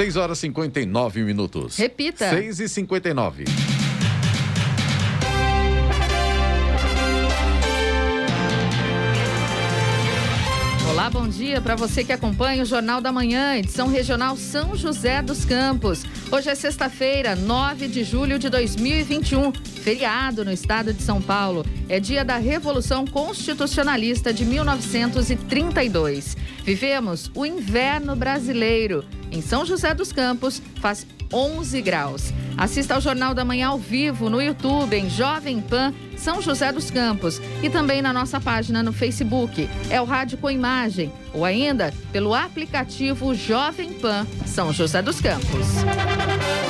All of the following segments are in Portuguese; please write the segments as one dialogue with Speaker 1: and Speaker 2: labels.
Speaker 1: 6 horas e 59 minutos.
Speaker 2: Repita.
Speaker 1: 6 e 59.
Speaker 2: Dia para você que acompanha o Jornal da Manhã, edição regional São José dos Campos. Hoje é sexta-feira, 9 de julho de 2021, feriado no estado de São Paulo. É dia da Revolução Constitucionalista de 1932. Vivemos o inverno brasileiro. Em São José dos Campos, faz 11 graus. Assista ao Jornal da Manhã ao vivo no YouTube, em Jovem Pan São José dos Campos e também na nossa página no Facebook. É o Rádio com Imagem ou ainda pelo aplicativo Jovem Pan São José dos Campos.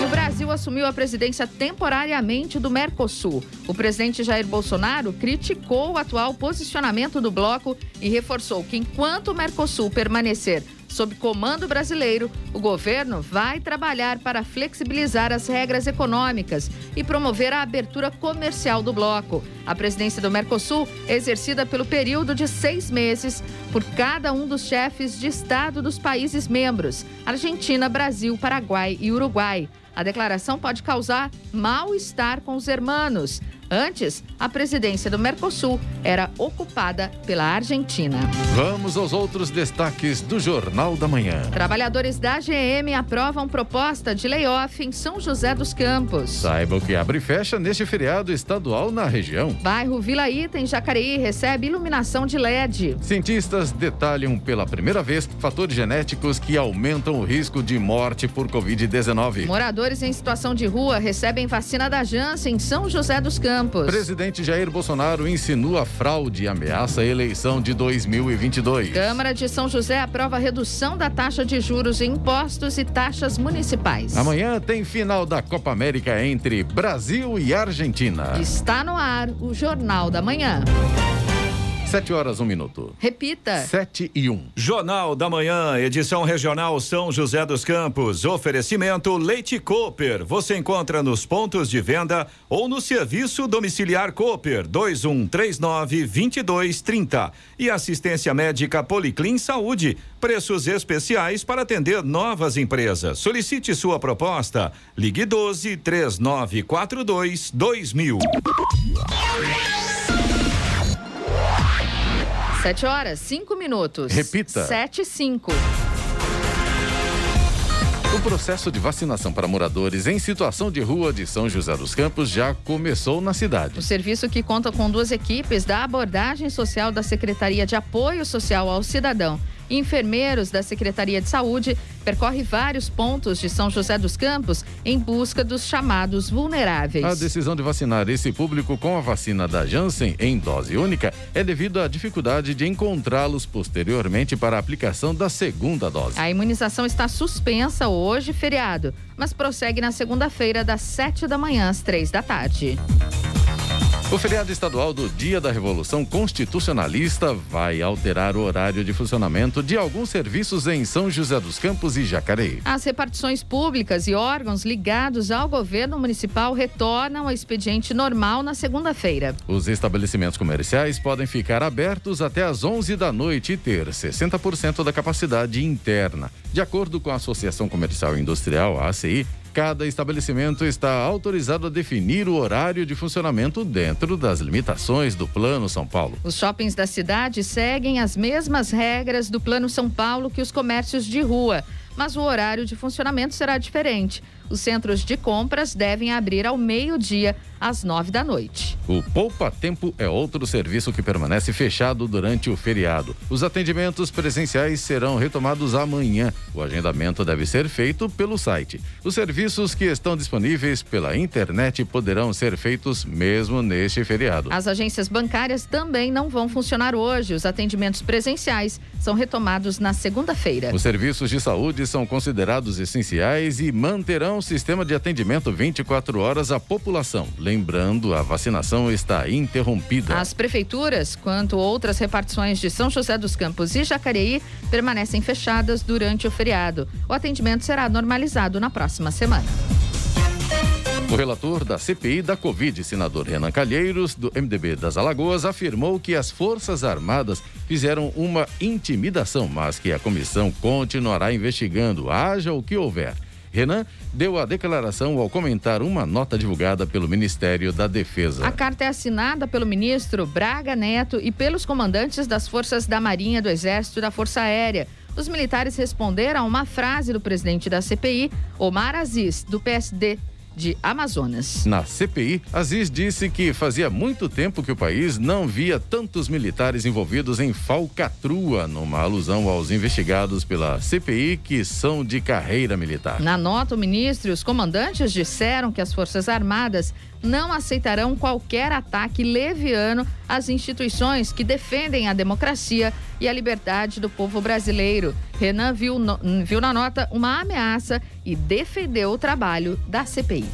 Speaker 2: E o Brasil assumiu a presidência temporariamente do Mercosul. O presidente Jair Bolsonaro criticou o atual posicionamento do bloco e reforçou que enquanto o Mercosul permanecer sob comando brasileiro, o governo vai trabalhar para flexibilizar as regras econômicas e promover a abertura comercial do bloco. A presidência do Mercosul é exercida pelo período de seis meses por cada um dos chefes de Estado dos países membros: Argentina, Brasil, Paraguai e Uruguai. A declaração pode causar mal-estar com os hermanos. Antes, a presidência do Mercosul era ocupada pela Argentina.
Speaker 1: Vamos aos outros destaques do Jornal da Manhã.
Speaker 2: Trabalhadores da GM aprovam proposta de layoff em São José dos Campos.
Speaker 1: Saiba o que abre e fecha neste feriado estadual na região.
Speaker 2: Bairro Vila Ita, em Jacareí, recebe iluminação de LED.
Speaker 1: Cientistas detalham pela primeira vez fatores genéticos que aumentam o risco de morte por Covid-19.
Speaker 2: Moradores em situação de rua recebem vacina da Janssen em São José dos Campos.
Speaker 1: Presidente Jair Bolsonaro insinua fraude e ameaça a eleição de 2022.
Speaker 2: Câmara de São José aprova a redução da taxa de juros em impostos e taxas municipais.
Speaker 1: Amanhã tem final da Copa América entre Brasil e Argentina.
Speaker 2: Está no ar o Jornal da Manhã.
Speaker 1: 7 horas, um minuto.
Speaker 2: Repita.
Speaker 1: 7 e 1. Um.
Speaker 3: Jornal da Manhã, edição regional São José dos Campos. Oferecimento Leite Cooper. Você encontra nos pontos de venda ou no serviço domiciliar Cooper 2139 2230. E assistência médica Policlin Saúde. Preços especiais para atender novas empresas. Solicite sua proposta. Ligue 12 3942 2000.
Speaker 2: Sete horas, cinco minutos.
Speaker 1: Repita.
Speaker 2: Sete e cinco.
Speaker 1: O processo de vacinação para moradores em situação de rua de São José dos Campos já começou na cidade.
Speaker 2: O serviço que conta com duas equipes da abordagem social da Secretaria de Apoio Social ao Cidadão enfermeiros da Secretaria de Saúde percorre vários pontos de São José dos Campos em busca dos chamados vulneráveis.
Speaker 1: A decisão de vacinar esse público com a vacina da Janssen em dose única é devido à dificuldade de encontrá-los posteriormente para a aplicação da segunda dose.
Speaker 2: A imunização está suspensa hoje, feriado, mas prossegue na segunda-feira, das 7 da manhã às três da tarde.
Speaker 1: O feriado estadual do Dia da Revolução Constitucionalista vai alterar o horário de funcionamento de alguns serviços em São José dos Campos e Jacareí.
Speaker 2: As repartições públicas e órgãos ligados ao governo municipal retornam ao expediente normal na segunda-feira.
Speaker 1: Os estabelecimentos comerciais podem ficar abertos até às 11 da noite e ter 60% da capacidade interna. De acordo com a Associação Comercial e Industrial, a ACI, Cada estabelecimento está autorizado a definir o horário de funcionamento dentro das limitações do Plano São Paulo.
Speaker 2: Os shoppings da cidade seguem as mesmas regras do Plano São Paulo que os comércios de rua, mas o horário de funcionamento será diferente. Os centros de compras devem abrir ao meio-dia, às nove da noite.
Speaker 1: O Poupa Tempo é outro serviço que permanece fechado durante o feriado. Os atendimentos presenciais serão retomados amanhã. O agendamento deve ser feito pelo site. Os serviços que estão disponíveis pela internet poderão ser feitos mesmo neste feriado.
Speaker 2: As agências bancárias também não vão funcionar hoje. Os atendimentos presenciais são retomados na segunda-feira.
Speaker 1: Os serviços de saúde são considerados essenciais e manterão um sistema de atendimento 24 horas à população. Lembrando, a vacinação está interrompida.
Speaker 2: As prefeituras, quanto outras repartições de São José dos Campos e Jacareí, permanecem fechadas durante o feriado. O atendimento será normalizado na próxima semana.
Speaker 1: O relator da CPI da Covid, senador Renan Calheiros, do MDB das Alagoas, afirmou que as Forças Armadas fizeram uma intimidação, mas que a comissão continuará investigando, haja o que houver. Renan deu a declaração ao comentar uma nota divulgada pelo Ministério da Defesa.
Speaker 2: A carta é assinada pelo ministro Braga Neto e pelos comandantes das forças da Marinha, do Exército e da Força Aérea. Os militares responderam a uma frase do presidente da CPI, Omar Aziz, do PSD, de Amazonas.
Speaker 1: Na CPI, Aziz disse que fazia muito tempo que o país não via tantos militares envolvidos em falcatrua, numa alusão aos investigados pela CPI que são de carreira militar.
Speaker 2: Na nota, o ministro e os comandantes disseram que as Forças Armadas não aceitarão qualquer ataque leviano às instituições que defendem a democracia e a liberdade do povo brasileiro. Renan viu, no, viu na nota uma ameaça e defendeu o trabalho da CPI.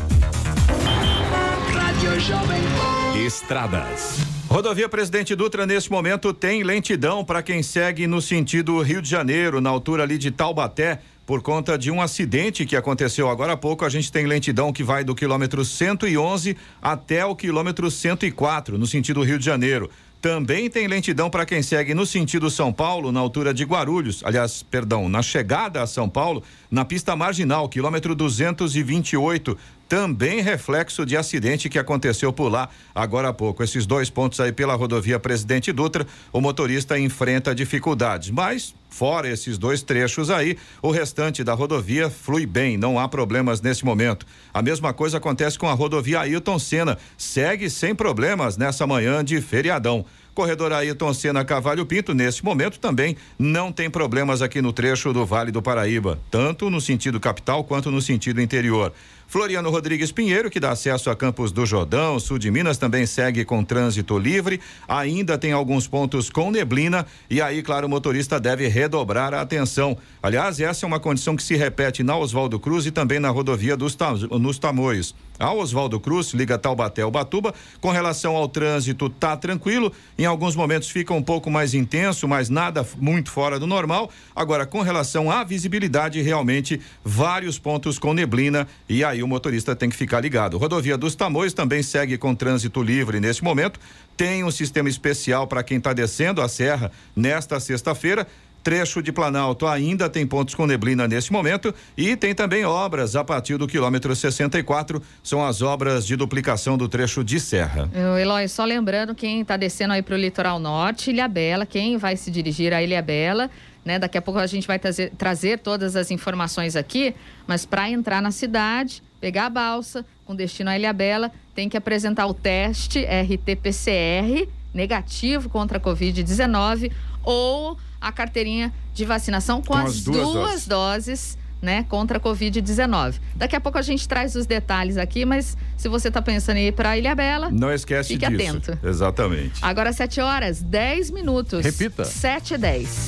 Speaker 3: Estradas. Rodovia Presidente Dutra, nesse momento, tem lentidão para quem segue no sentido Rio de Janeiro, na altura ali de Taubaté por conta de um acidente que aconteceu agora há pouco. A gente tem lentidão que vai do quilômetro 111 até o quilômetro 104, no sentido Rio de Janeiro. Também tem lentidão para quem segue no sentido São Paulo, na altura de Guarulhos. Aliás, perdão, na chegada a São Paulo, na pista marginal, quilômetro 228 também reflexo de acidente que aconteceu por lá agora há pouco. Esses dois pontos aí pela rodovia Presidente Dutra, o motorista enfrenta dificuldades, mas fora esses dois trechos aí, o restante da rodovia flui bem, não há problemas nesse momento. A mesma coisa acontece com a rodovia Ailton Senna, segue sem problemas nessa manhã de feriadão. Corredor Ayrton Senna Cavalho Pinto, nesse momento também não tem problemas aqui no trecho do Vale do Paraíba, tanto no sentido capital quanto no sentido interior. Floriano Rodrigues Pinheiro, que dá acesso a Campos do Jordão, sul de Minas, também segue com trânsito livre. Ainda tem alguns pontos com neblina e aí, claro, o motorista deve redobrar a atenção. Aliás, essa é uma condição que se repete na Oswaldo Cruz e também na rodovia dos nos Tamoios. A Oswaldo Cruz liga Taubaté ao Batuba. Com relação ao trânsito, tá tranquilo. Em alguns momentos fica um pouco mais intenso, mas nada muito fora do normal. Agora, com relação à visibilidade, realmente vários pontos com neblina e aí o motorista tem que ficar ligado. Rodovia dos Tamoios também segue com trânsito livre nesse momento. Tem um sistema especial para quem está descendo a serra nesta sexta-feira trecho de Planalto ainda tem pontos com neblina nesse momento e tem também obras a partir do quilômetro 64, são as obras de duplicação do trecho de serra.
Speaker 2: Eu, Eloy, só lembrando quem está descendo aí para o litoral norte, Ilha Bela, quem vai se dirigir a Ilha Bela, né? Daqui a pouco a gente vai trazer, trazer todas as informações aqui, mas para entrar na cidade, pegar a balsa com destino a Ilha Bela, tem que apresentar o teste RT-PCR negativo contra a Covid-19 ou a carteirinha de vacinação com, com as, as, duas, duas doses. doses né, contra a Covid-19. Daqui a pouco a gente traz os detalhes aqui, mas se você está pensando em ir para Ilha Bela,
Speaker 3: não esquece
Speaker 2: fique
Speaker 3: disso.
Speaker 2: atento.
Speaker 3: Exatamente.
Speaker 2: Agora 7 horas, 10 minutos.
Speaker 1: Repita.
Speaker 2: 7 e 10.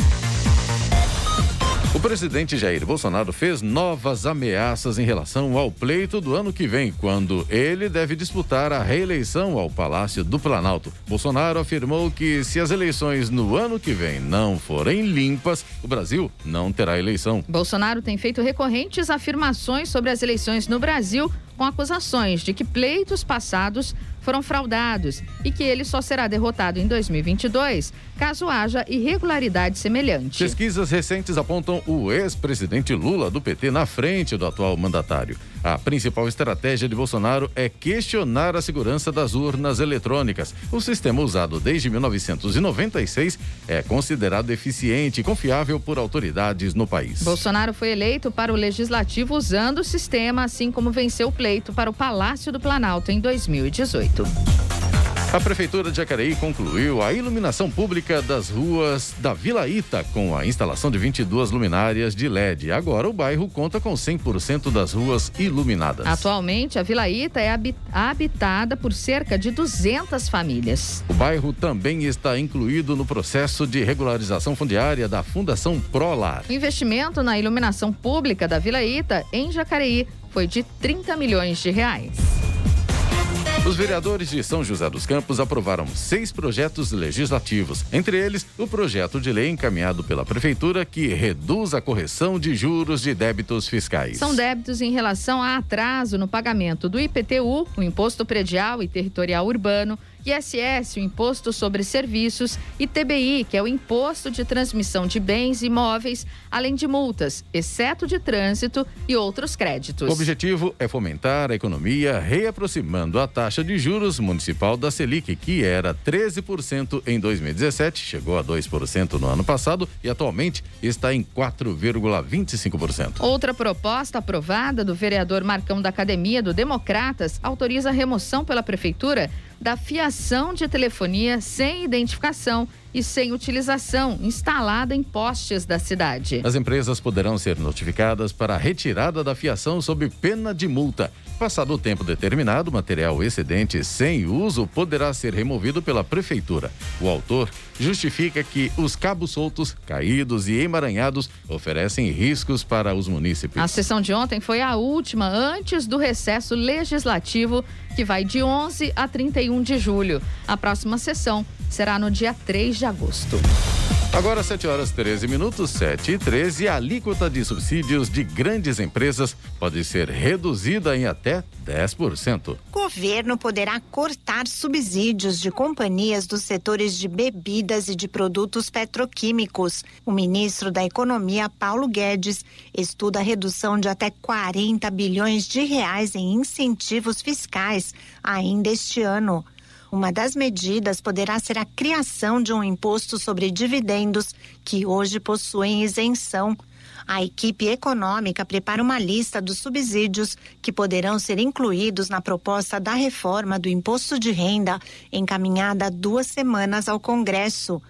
Speaker 1: O presidente Jair Bolsonaro fez novas ameaças em relação ao pleito do ano que vem, quando ele deve disputar a reeleição ao Palácio do Planalto. Bolsonaro afirmou que se as eleições no ano que vem não forem limpas, o Brasil não terá eleição.
Speaker 2: Bolsonaro tem feito recorrentes afirmações sobre as eleições no Brasil, com acusações de que pleitos passados foram fraudados e que ele só será derrotado em 2022 caso haja irregularidade semelhante.
Speaker 1: Pesquisas recentes apontam o ex-presidente Lula do PT na frente do atual mandatário. A principal estratégia de Bolsonaro é questionar a segurança das urnas eletrônicas. O sistema usado desde 1996 é considerado eficiente e confiável por autoridades no país.
Speaker 2: Bolsonaro foi eleito para o legislativo usando o sistema, assim como venceu o pleito para o Palácio do Planalto em 2018.
Speaker 1: A Prefeitura de Jacareí concluiu a iluminação pública das ruas da Vila Ita com a instalação de 22 luminárias de LED. Agora o bairro conta com 100% das ruas iluminadas.
Speaker 2: Atualmente, a Vila Ita é habitada por cerca de 200 famílias.
Speaker 1: O bairro também está incluído no processo de regularização fundiária da Fundação Prolar.
Speaker 2: O investimento na iluminação pública da Vila Ita, em Jacareí, foi de 30 milhões de reais.
Speaker 1: Os vereadores de São José dos Campos aprovaram seis projetos legislativos, entre eles o projeto de lei encaminhado pela Prefeitura que reduz a correção de juros de débitos fiscais.
Speaker 2: São débitos em relação a atraso no pagamento do IPTU, o Imposto Predial e Territorial Urbano, ISS, o Imposto sobre Serviços, e TBI, que é o Imposto de Transmissão de Bens Imóveis, além de multas, exceto de trânsito e outros créditos.
Speaker 1: O objetivo é fomentar a economia, reaproximando a taxa de juros municipal da Selic, que era 13% em 2017, chegou a 2% no ano passado e atualmente está em 4,25%.
Speaker 2: Outra proposta aprovada do vereador Marcão da Academia do Democratas autoriza a remoção pela Prefeitura da fiação de telefonia sem identificação e sem utilização instalada em postes da cidade.
Speaker 1: As empresas poderão ser notificadas para a retirada da fiação sob pena de multa. Passado o tempo determinado, o material excedente sem uso poderá ser removido pela prefeitura. O autor justifica que os cabos soltos, caídos e emaranhados oferecem riscos para os munícipes.
Speaker 2: A sessão de ontem foi a última antes do recesso legislativo, que vai de 11 a 31 de julho. A próxima sessão será no dia 3 de agosto.
Speaker 1: Agora 7 horas 13 minutos, 7 e 13, a alíquota de subsídios de grandes empresas pode ser reduzida em até 10%.
Speaker 4: Governo poderá cortar subsídios de companhias dos setores de bebidas e de produtos petroquímicos. O ministro da Economia, Paulo Guedes, estuda a redução de até 40 bilhões de reais em incentivos fiscais ainda este ano. Uma das medidas poderá ser a criação de um imposto sobre dividendos que hoje possuem isenção. A equipe econômica prepara uma lista dos subsídios que poderão ser incluídos na proposta da reforma do imposto de renda, encaminhada há duas semanas ao Congresso.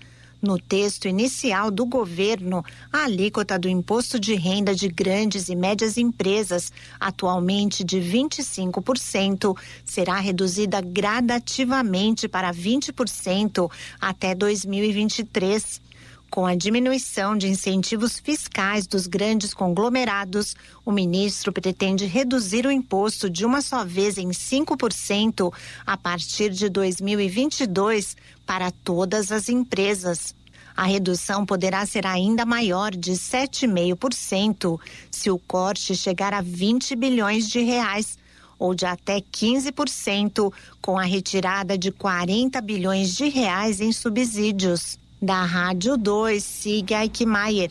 Speaker 4: No texto inicial do governo, a alíquota do imposto de renda de grandes e médias empresas, atualmente de 25%, será reduzida gradativamente para 20% até 2023. Com a diminuição de incentivos fiscais dos grandes conglomerados, o ministro pretende reduzir o imposto de uma só vez em 5% a partir de 2022 para todas as empresas. A redução poderá ser ainda maior, de 7,5%, se o corte chegar a 20 bilhões de reais ou de até 15% com a retirada de 40 bilhões de reais em subsídios. Da Rádio 2, siga Eichmeier.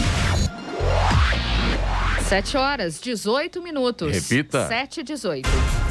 Speaker 2: 7 horas, 18 minutos.
Speaker 1: Repita.
Speaker 2: 7 e 18.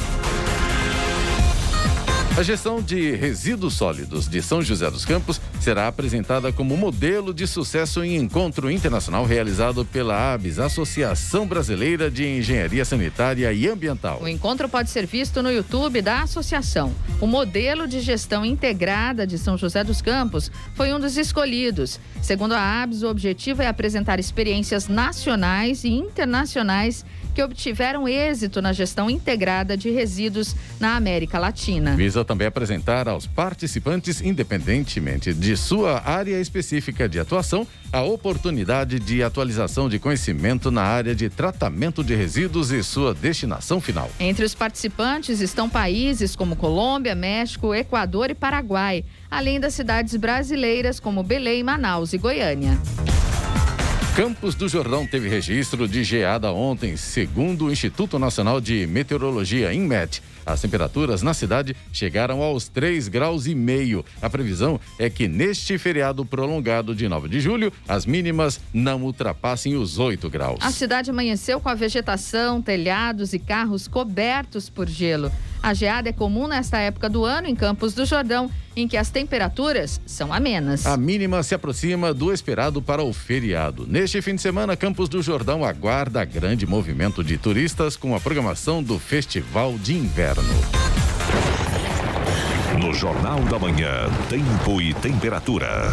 Speaker 1: A gestão de resíduos sólidos de São José dos Campos será apresentada como modelo de sucesso em encontro internacional realizado pela ABS, Associação Brasileira de Engenharia Sanitária e Ambiental.
Speaker 2: O encontro pode ser visto no YouTube da associação. O modelo de gestão integrada de São José dos Campos foi um dos escolhidos. Segundo a ABS, o objetivo é apresentar experiências nacionais e internacionais que obtiveram êxito na gestão integrada de resíduos na América Latina.
Speaker 1: Visa também apresentar aos participantes, independentemente de sua área específica de atuação, a oportunidade de atualização de conhecimento na área de tratamento de resíduos e sua destinação final.
Speaker 2: Entre os participantes estão países como Colômbia, México, Equador e Paraguai, além das cidades brasileiras como Belém, Manaus e Goiânia.
Speaker 1: Campos do Jordão teve registro de geada ontem, segundo o Instituto Nacional de Meteorologia, INMET. As temperaturas na cidade chegaram aos 3 graus e meio. A previsão é que neste feriado prolongado de 9 de julho, as mínimas não ultrapassem os 8 graus.
Speaker 2: A cidade amanheceu com a vegetação, telhados e carros cobertos por gelo. A geada é comum nesta época do ano em Campos do Jordão, em que as temperaturas são amenas.
Speaker 1: A mínima se aproxima do esperado para o feriado. Neste fim de semana, Campos do Jordão aguarda grande movimento de turistas com a programação do Festival de Inverno.
Speaker 5: No Jornal da Manhã, tempo e temperatura.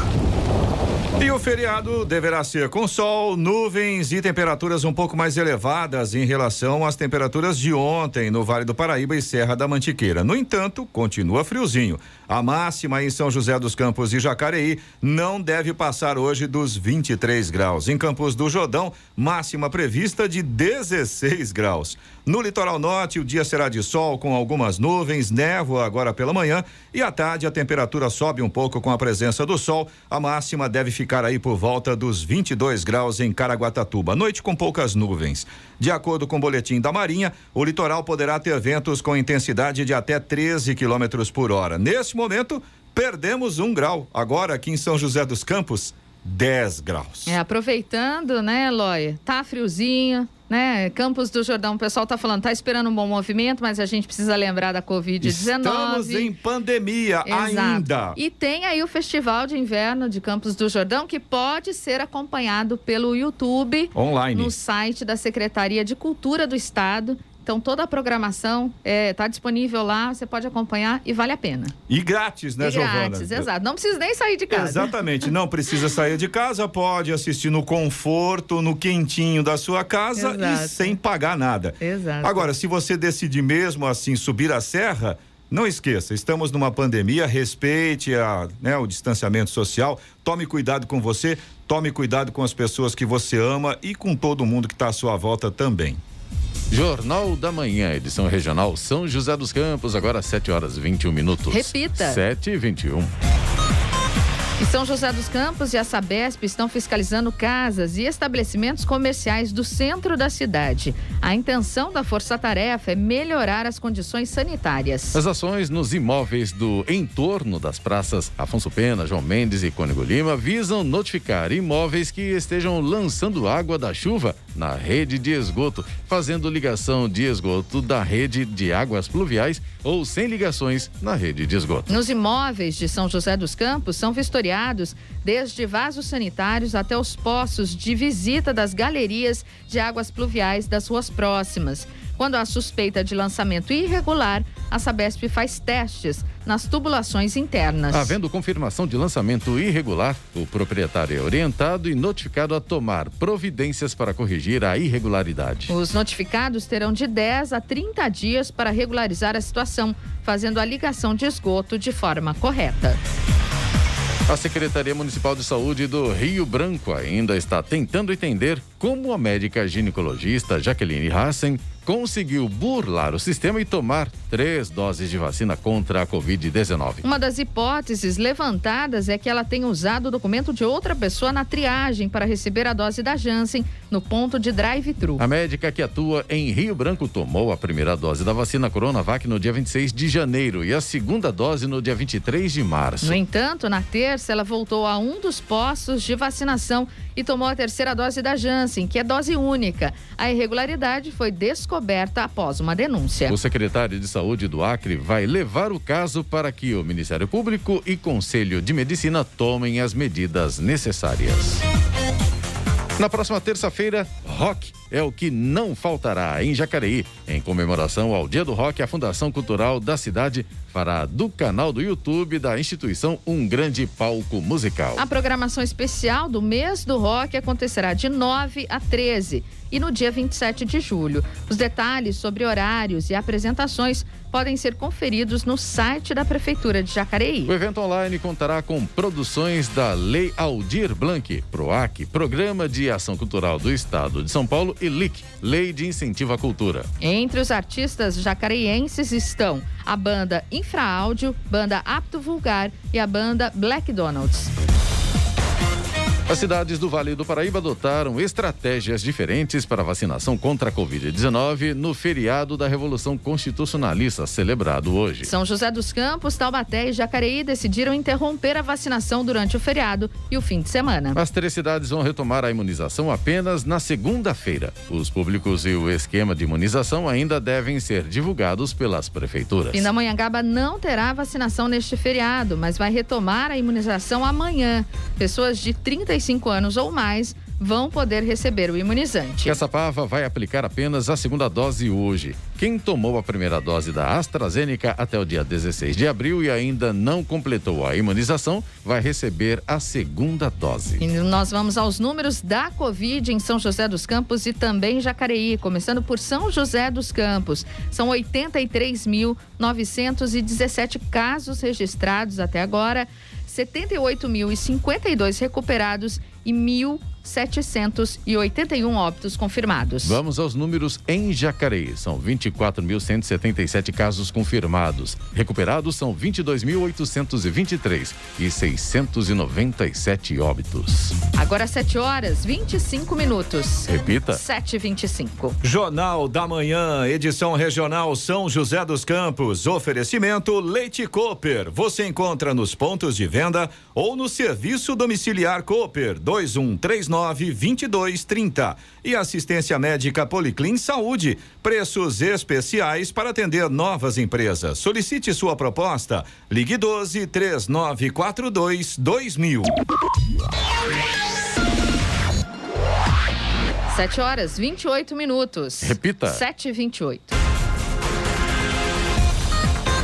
Speaker 3: E o feriado deverá ser com sol, nuvens e temperaturas um pouco mais elevadas em relação às temperaturas de ontem no Vale do Paraíba e Serra da Mantiqueira. No entanto, continua friozinho. A máxima em São José dos Campos e Jacareí não deve passar hoje dos 23 graus. Em Campos do Jordão, máxima prevista de 16 graus. No litoral norte, o dia será de sol com algumas nuvens, névoa agora pela manhã e à tarde a temperatura sobe um pouco com a presença do sol. A máxima deve ficar aí por volta dos 22 graus em Caraguatatuba. Noite com poucas nuvens. De acordo com o boletim da Marinha, o litoral poderá ter ventos com intensidade de até 13 quilômetros por hora. Neste momento, perdemos um grau. Agora aqui em São José dos Campos, 10 graus.
Speaker 2: É, aproveitando, né, Eloy? Tá friozinho, né? Campos do Jordão, o pessoal tá falando, tá esperando um bom movimento, mas a gente precisa lembrar da Covid-19.
Speaker 3: Estamos em pandemia
Speaker 2: Exato.
Speaker 3: ainda.
Speaker 2: E tem aí o Festival de Inverno de Campos do Jordão, que pode ser acompanhado pelo YouTube.
Speaker 3: Online.
Speaker 2: No site da Secretaria de Cultura do Estado. Então, toda a programação está disponível lá, você pode acompanhar e vale a pena.
Speaker 3: E grátis, né,
Speaker 2: e
Speaker 3: Giovana?
Speaker 2: grátis, exato. Não precisa nem sair de casa.
Speaker 3: Exatamente, não precisa sair de casa, pode assistir no conforto, no quentinho da sua casa
Speaker 2: Exato.
Speaker 3: e sem pagar nada.
Speaker 2: Exato.
Speaker 3: Agora, se você decidir mesmo assim subir a serra, não esqueça, estamos numa pandemia, respeite a, né, o distanciamento social, tome cuidado com você, tome cuidado com as pessoas que você ama e com todo mundo que está à sua volta também.
Speaker 1: Jornal da Manhã, edição regional São José dos Campos, agora 7 horas e 21 minutos.
Speaker 2: Repita.
Speaker 1: 7 e 21.
Speaker 2: São José dos Campos e a Sabesp estão fiscalizando casas e estabelecimentos comerciais do centro da cidade. A intenção da força-tarefa é melhorar as condições sanitárias.
Speaker 1: As ações nos imóveis do entorno das praças Afonso Pena, João Mendes e Cônigo Lima visam notificar imóveis que estejam lançando água da chuva na rede de esgoto, fazendo ligação de esgoto da rede de águas pluviais ou sem ligações na rede de esgoto.
Speaker 2: Nos imóveis de São José dos Campos são vistoriados desde vasos sanitários até os poços de visita das galerias de águas pluviais das ruas próximas. Quando há suspeita de lançamento irregular, a Sabesp faz testes nas tubulações internas.
Speaker 1: Havendo confirmação de lançamento irregular, o proprietário é orientado e notificado a tomar providências para corrigir a irregularidade.
Speaker 2: Os notificados terão de 10 a 30 dias para regularizar a situação, fazendo a ligação de esgoto de forma correta.
Speaker 1: A Secretaria Municipal de Saúde do Rio Branco ainda está tentando entender como a médica ginecologista Jaqueline Hassen conseguiu burlar o sistema e tomar três doses de vacina contra a Covid-19.
Speaker 2: Uma das hipóteses levantadas é que ela tenha usado o documento de outra pessoa na triagem para receber a dose da Janssen no ponto de drive-thru.
Speaker 1: A médica que atua em Rio Branco tomou a primeira dose da vacina Coronavac no dia 26 de janeiro e a segunda dose no dia 23 de março.
Speaker 2: No entanto, na terça, ela voltou a um dos postos de vacinação e tomou a terceira dose da Janssen, que é dose única. A irregularidade foi descoberta após uma denúncia.
Speaker 1: O secretário de Saúde do Acre vai levar o caso para que o Ministério Público e Conselho de Medicina tomem as medidas necessárias. Na próxima terça-feira, rock é o que não faltará em Jacareí. Em comemoração ao Dia do Rock, a Fundação Cultural da cidade fará do canal do YouTube da instituição um grande palco musical.
Speaker 2: A programação especial do mês do rock acontecerá de 9 a 13 e no dia 27 de julho. Os detalhes sobre horários e apresentações podem ser conferidos no site da Prefeitura de Jacareí.
Speaker 1: O evento online contará com produções da Lei Aldir Blanc, PROAC, Programa de Ação Cultural do Estado de São Paulo e LIC, Lei de Incentivo à Cultura.
Speaker 2: Entre os artistas jacareienses estão a banda Infraáudio, banda Apto Vulgar e a banda Black Donalds.
Speaker 1: As cidades do Vale do Paraíba adotaram estratégias diferentes para vacinação contra a Covid-19 no feriado da Revolução Constitucionalista, celebrado hoje.
Speaker 2: São José dos Campos, Taubaté e Jacareí decidiram interromper a vacinação durante o feriado e o fim de semana.
Speaker 1: As três cidades vão retomar a imunização apenas na segunda-feira. Os públicos e o esquema de imunização ainda devem ser divulgados pelas prefeituras.
Speaker 2: Pindamonhangaba não terá vacinação neste feriado, mas vai retomar a imunização amanhã. Pessoas de 30 35 anos ou mais vão poder receber o imunizante.
Speaker 1: Essa pava vai aplicar apenas a segunda dose hoje. Quem tomou a primeira dose da AstraZeneca até o dia 16 de abril e ainda não completou a imunização vai receber a segunda dose.
Speaker 2: E nós vamos aos números da Covid em São José dos Campos e também Jacareí, começando por São José dos Campos. São 83.917 casos registrados até agora, 78.052 recuperados e 1.000 781 óbitos confirmados.
Speaker 1: Vamos aos números em Jacareí. São 24.177 casos confirmados. Recuperados são 22.823 e 697 óbitos.
Speaker 2: Agora 7 horas 25 minutos.
Speaker 1: Repita.
Speaker 2: 7h25.
Speaker 3: Jornal da Manhã, edição regional São José dos Campos. Oferecimento Leite Cooper. Você encontra nos pontos de venda ou no serviço domiciliar Cooper 2139 nove vinte e dois trinta. E assistência médica Policlin Saúde. Preços especiais para atender novas empresas. Solicite sua proposta. Ligue 12 3942 2000.
Speaker 2: Sete horas vinte e oito minutos.
Speaker 1: Repita.
Speaker 2: Sete e vinte e oito.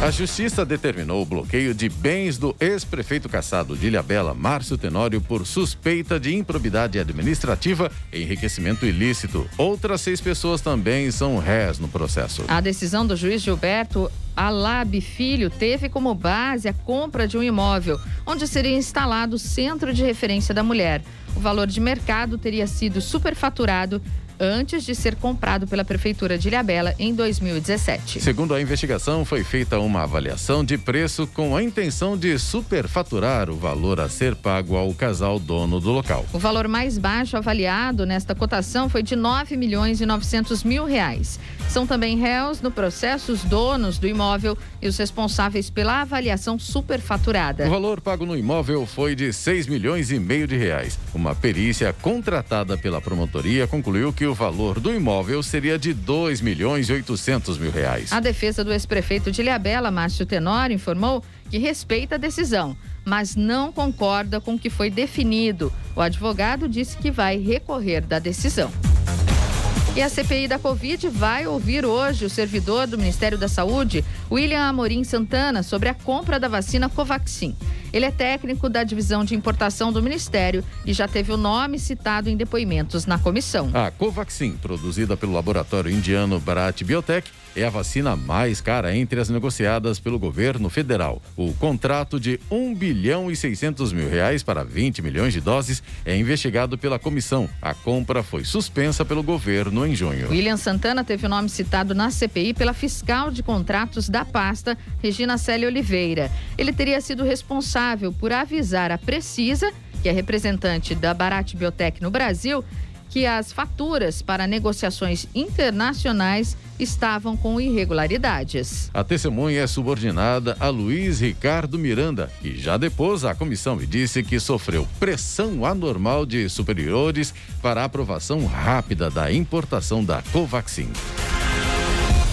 Speaker 1: A Justiça determinou o bloqueio de bens do ex-prefeito caçado de Ilhabela, Márcio Tenório, por suspeita de improbidade administrativa e enriquecimento ilícito. Outras seis pessoas também são réis no processo.
Speaker 2: A decisão do juiz Gilberto Alab Filho teve como base a compra de um imóvel, onde seria instalado o centro de referência da mulher. O valor de mercado teria sido superfaturado antes de ser comprado pela Prefeitura de Ilhabela em 2017.
Speaker 1: Segundo a investigação, foi feita uma avaliação de preço com a intenção de superfaturar o valor a ser pago ao casal dono do local.
Speaker 2: O valor mais baixo avaliado nesta cotação foi de 9 milhões e 900 mil reais. São também réus no processo os donos do imóvel e os responsáveis pela avaliação superfaturada.
Speaker 1: O valor pago no imóvel foi de 6 milhões e meio de reais. Uma perícia contratada pela promotoria concluiu que o o valor do imóvel seria de 2 milhões e 800 mil reais.
Speaker 2: A defesa do ex-prefeito de Ilhabela, Márcio Tenório, informou que respeita a decisão, mas não concorda com o que foi definido. O advogado disse que vai recorrer da decisão. E a CPI da Covid vai ouvir hoje o servidor do Ministério da Saúde, William Amorim Santana, sobre a compra da vacina Covaxin. Ele é técnico da divisão de importação do Ministério e já teve o nome citado em depoimentos na comissão.
Speaker 1: A Covaxin, produzida pelo laboratório indiano Bharat Biotech, é a vacina mais cara entre as negociadas pelo governo federal. O contrato de 1 bilhão e 600 mil reais para 20 milhões de doses é investigado pela comissão. A compra foi suspensa pelo governo em junho.
Speaker 2: William Santana teve o nome citado na CPI pela fiscal de contratos da pasta, Regina Célia Oliveira. Ele teria sido responsável responsável por avisar a Precisa, que é representante da Barat Biotech no Brasil, que as faturas para negociações internacionais estavam com irregularidades.
Speaker 1: A testemunha é subordinada a Luiz Ricardo Miranda, que já depôs à comissão e disse que sofreu pressão anormal de superiores para aprovação rápida da importação da Covaxin.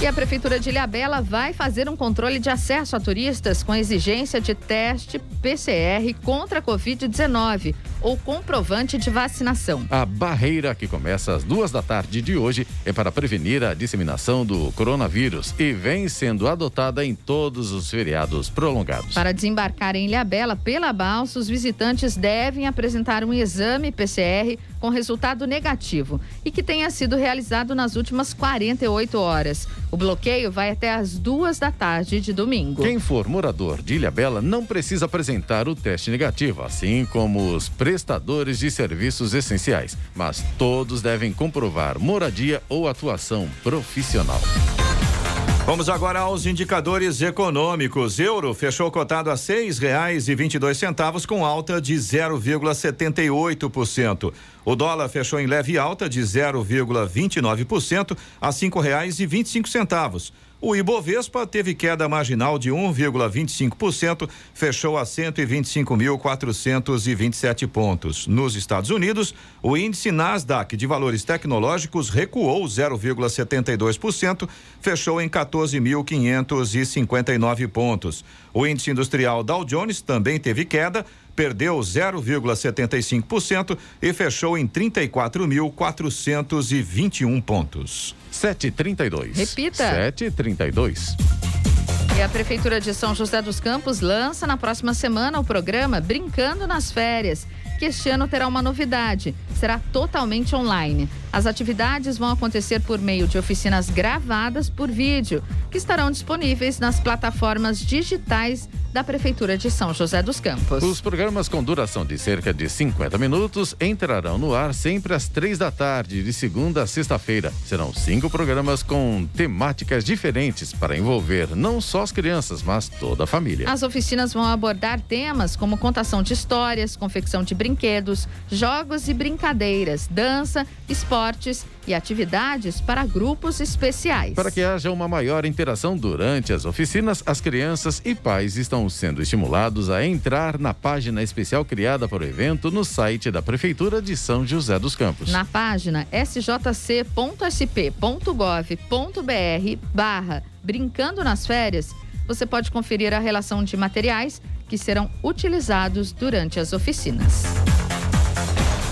Speaker 2: E a Prefeitura de Ilhabela vai fazer um controle de acesso a turistas com exigência de teste PCR contra a Covid-19 ou comprovante de vacinação.
Speaker 1: A barreira, que começa às duas da tarde de hoje, é para prevenir a disseminação do coronavírus e vem sendo adotada em todos os feriados prolongados.
Speaker 2: Para desembarcar em Ilhabela pela balsa, os visitantes devem apresentar um exame PCR com resultado negativo e que tenha sido realizado nas últimas 48 horas. O bloqueio vai até às duas da tarde de domingo.
Speaker 1: Quem for morador de Ilhabela não precisa apresentar o teste negativo, assim como os prestadores de serviços essenciais, mas todos devem comprovar moradia ou atuação profissional.
Speaker 3: Vamos agora aos indicadores econômicos. Euro fechou cotado a seis reais e vinte e dois centavos com alta de 0,78%. O dólar fechou em leve alta de 0,29% a cinco reais e vinte e cinco centavos. O Ibovespa teve queda marginal de 1,25%, fechou a 125.427 pontos. Nos Estados Unidos, o índice Nasdaq de valores tecnológicos recuou 0,72%, fechou em 14.559 pontos. O índice industrial Dow Jones também teve queda, perdeu 0,75% e fechou em 34.421 pontos.
Speaker 1: 732.
Speaker 2: Repita.
Speaker 1: 732.
Speaker 2: E a Prefeitura de São José dos Campos lança na próxima semana o programa Brincando nas Férias que este ano terá uma novidade: será totalmente online. As atividades vão acontecer por meio de oficinas gravadas por vídeo, que estarão disponíveis nas plataformas digitais da Prefeitura de São José dos Campos.
Speaker 1: Os programas com duração de cerca de 50 minutos entrarão no ar sempre às três da tarde, de segunda a sexta-feira. Serão cinco programas com temáticas diferentes para envolver não só as crianças, mas toda a família.
Speaker 2: As oficinas vão abordar temas como contação de histórias, confecção de brinquedos, jogos e brincadeiras, dança, esportes e atividades para grupos especiais.
Speaker 1: Para que haja uma maior interação durante as oficinas, as crianças e pais estão sendo estimulados a entrar na página especial criada para o evento no site da Prefeitura de São José dos Campos.
Speaker 2: Na página sjc.sp.gov.br barra Brincando nas Férias, você pode conferir a relação de materiais que serão utilizados durante as oficinas.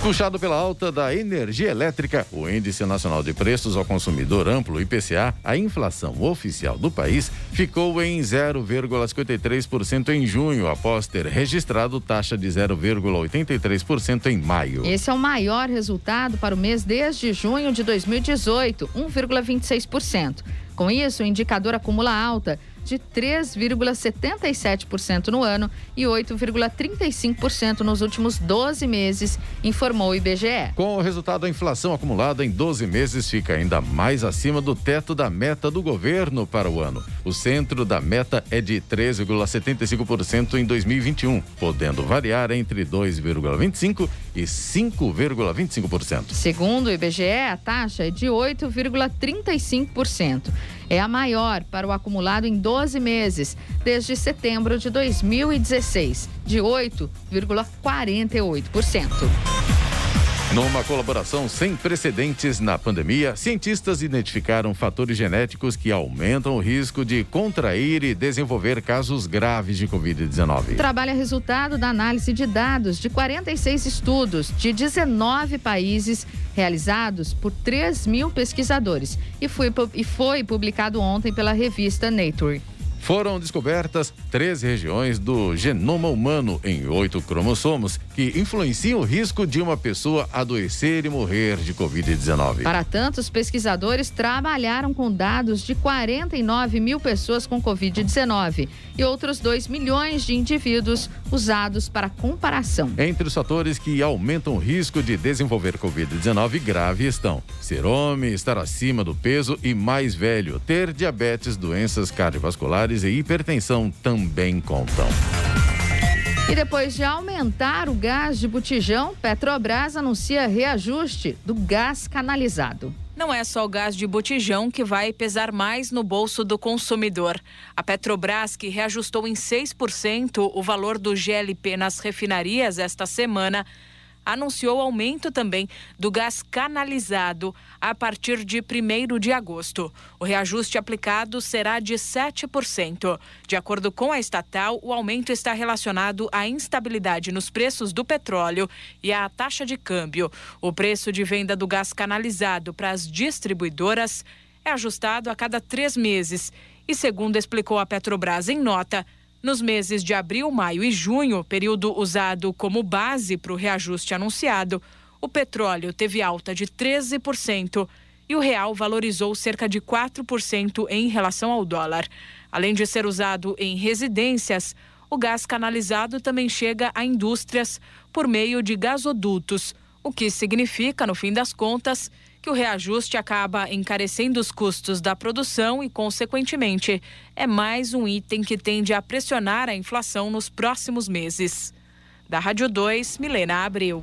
Speaker 1: Puxado pela alta da energia elétrica, o Índice Nacional de Preços ao Consumidor Amplo, IPCA, a inflação oficial do país ficou em 0,53% em junho, após ter registrado taxa de 0,83% em maio.
Speaker 2: Esse é o maior resultado para o mês desde junho de 2018, 1,26%. Com isso, o indicador acumula alta de 3,77% no ano e 8,35% nos últimos 12 meses, informou o IBGE.
Speaker 1: Com o resultado, a inflação acumulada em 12 meses fica ainda mais acima do teto da meta do governo para o ano. O centro da meta é de 3,75% em 2021, podendo variar entre 2,25% e 5,25%.
Speaker 2: Segundo o IBGE, a taxa é de 8,35% é a maior para o acumulado em 12 meses, desde setembro de 2016, de 8,48%.
Speaker 1: Numa colaboração sem precedentes na pandemia, cientistas identificaram fatores genéticos que aumentam o risco de contrair e desenvolver casos graves de Covid-19.
Speaker 2: O trabalho é resultado da análise de dados de 46 estudos de 19 países realizados por 3 mil pesquisadores e foi, e foi publicado ontem pela revista Nature.
Speaker 1: Foram descobertas 13 regiões do genoma humano em oito cromossomos que influenciam o risco de uma pessoa adoecer e morrer de Covid-19.
Speaker 2: Para tanto, os pesquisadores trabalharam com dados de 49 mil pessoas com Covid-19 e outros 2 milhões de indivíduos usados para comparação.
Speaker 1: Entre os fatores que aumentam o risco de desenvolver Covid-19 grave estão ser homem, estar acima do peso e mais velho, ter diabetes, doenças cardiovasculares e hipertensão também contam.
Speaker 2: E depois de aumentar o gás de botijão, Petrobras anuncia reajuste do gás canalizado.
Speaker 6: Não é só o gás de botijão que vai pesar mais no bolso do consumidor. A Petrobras, que reajustou em 6% o valor do GLP nas refinarias esta semana, anunciou aumento também do gás canalizado a partir de 1 de agosto. O reajuste aplicado será de 7%. De acordo com a estatal, o aumento está relacionado à instabilidade nos preços do petróleo e à taxa de câmbio. O preço de venda do gás canalizado para as distribuidoras é ajustado a cada três meses. E, segundo explicou a Petrobras em nota, nos meses de abril, maio e junho, período usado como base para o reajuste anunciado, o petróleo teve alta de 13% e o real valorizou cerca de 4% em relação ao dólar. Além de ser usado em residências, o gás canalizado também chega a indústrias por meio de gasodutos, o que significa, no fim das contas, que o reajuste acaba encarecendo os custos da produção e, consequentemente, é mais um item que tende a pressionar a inflação nos próximos meses. Da Rádio 2, Milena Abreu.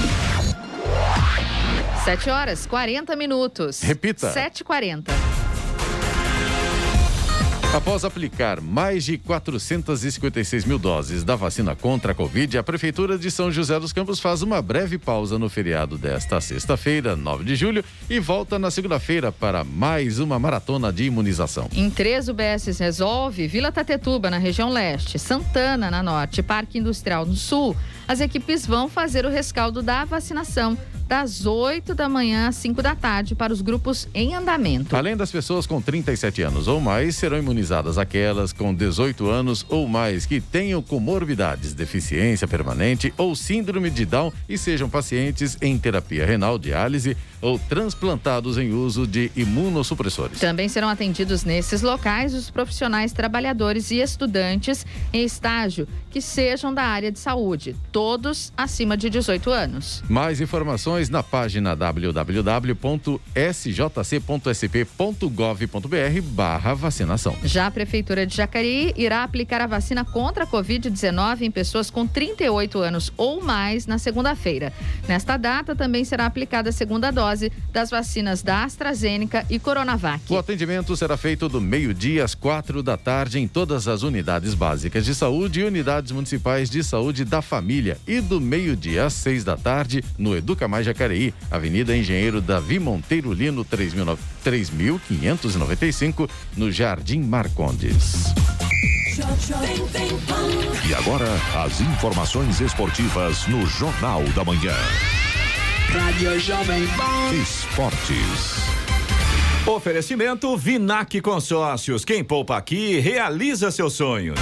Speaker 2: 7 horas 40 minutos.
Speaker 1: Repita.
Speaker 2: 7h40.
Speaker 1: Após aplicar mais de 456 mil doses da vacina contra a Covid, a Prefeitura de São José dos Campos faz uma breve pausa no feriado desta sexta-feira, 9 de julho, e volta na segunda-feira para mais uma maratona de imunização.
Speaker 2: Em três UBS resolve Vila Tatetuba, na região leste, Santana, na norte, Parque Industrial no sul. As equipes vão fazer o rescaldo da vacinação das 8 da manhã às 5 da tarde para os grupos em andamento.
Speaker 1: Além das pessoas com 37 anos ou mais, serão imunizadas aquelas com 18 anos ou mais que tenham comorbidades, deficiência permanente ou síndrome de Down e sejam pacientes em terapia renal, diálise ou transplantados em uso de imunossupressores.
Speaker 2: Também serão atendidos nesses locais os profissionais trabalhadores e estudantes em estágio que sejam da área de saúde, todos acima de 18 anos.
Speaker 1: Mais informações na página www.sjc.sp.gov.br barra vacinação.
Speaker 2: Já a Prefeitura de Jacareí irá aplicar a vacina contra a Covid-19 em pessoas com 38 anos ou mais na segunda-feira. Nesta data também será aplicada a segunda dose das vacinas da AstraZeneca e Coronavac.
Speaker 1: O atendimento será feito do meio-dia às quatro da tarde em todas as unidades básicas de saúde e unidades municipais de saúde da família e do meio-dia às seis da tarde no Educa Mais Jacareí, Avenida Engenheiro Davi Monteiro Lino 3595 no Jardim Marcondes.
Speaker 5: E agora, as informações esportivas no Jornal da Manhã.
Speaker 7: Rádio Jovem Pan.
Speaker 5: Esportes.
Speaker 3: Oferecimento Vinac Consórcios. Quem poupa aqui realiza seus sonhos.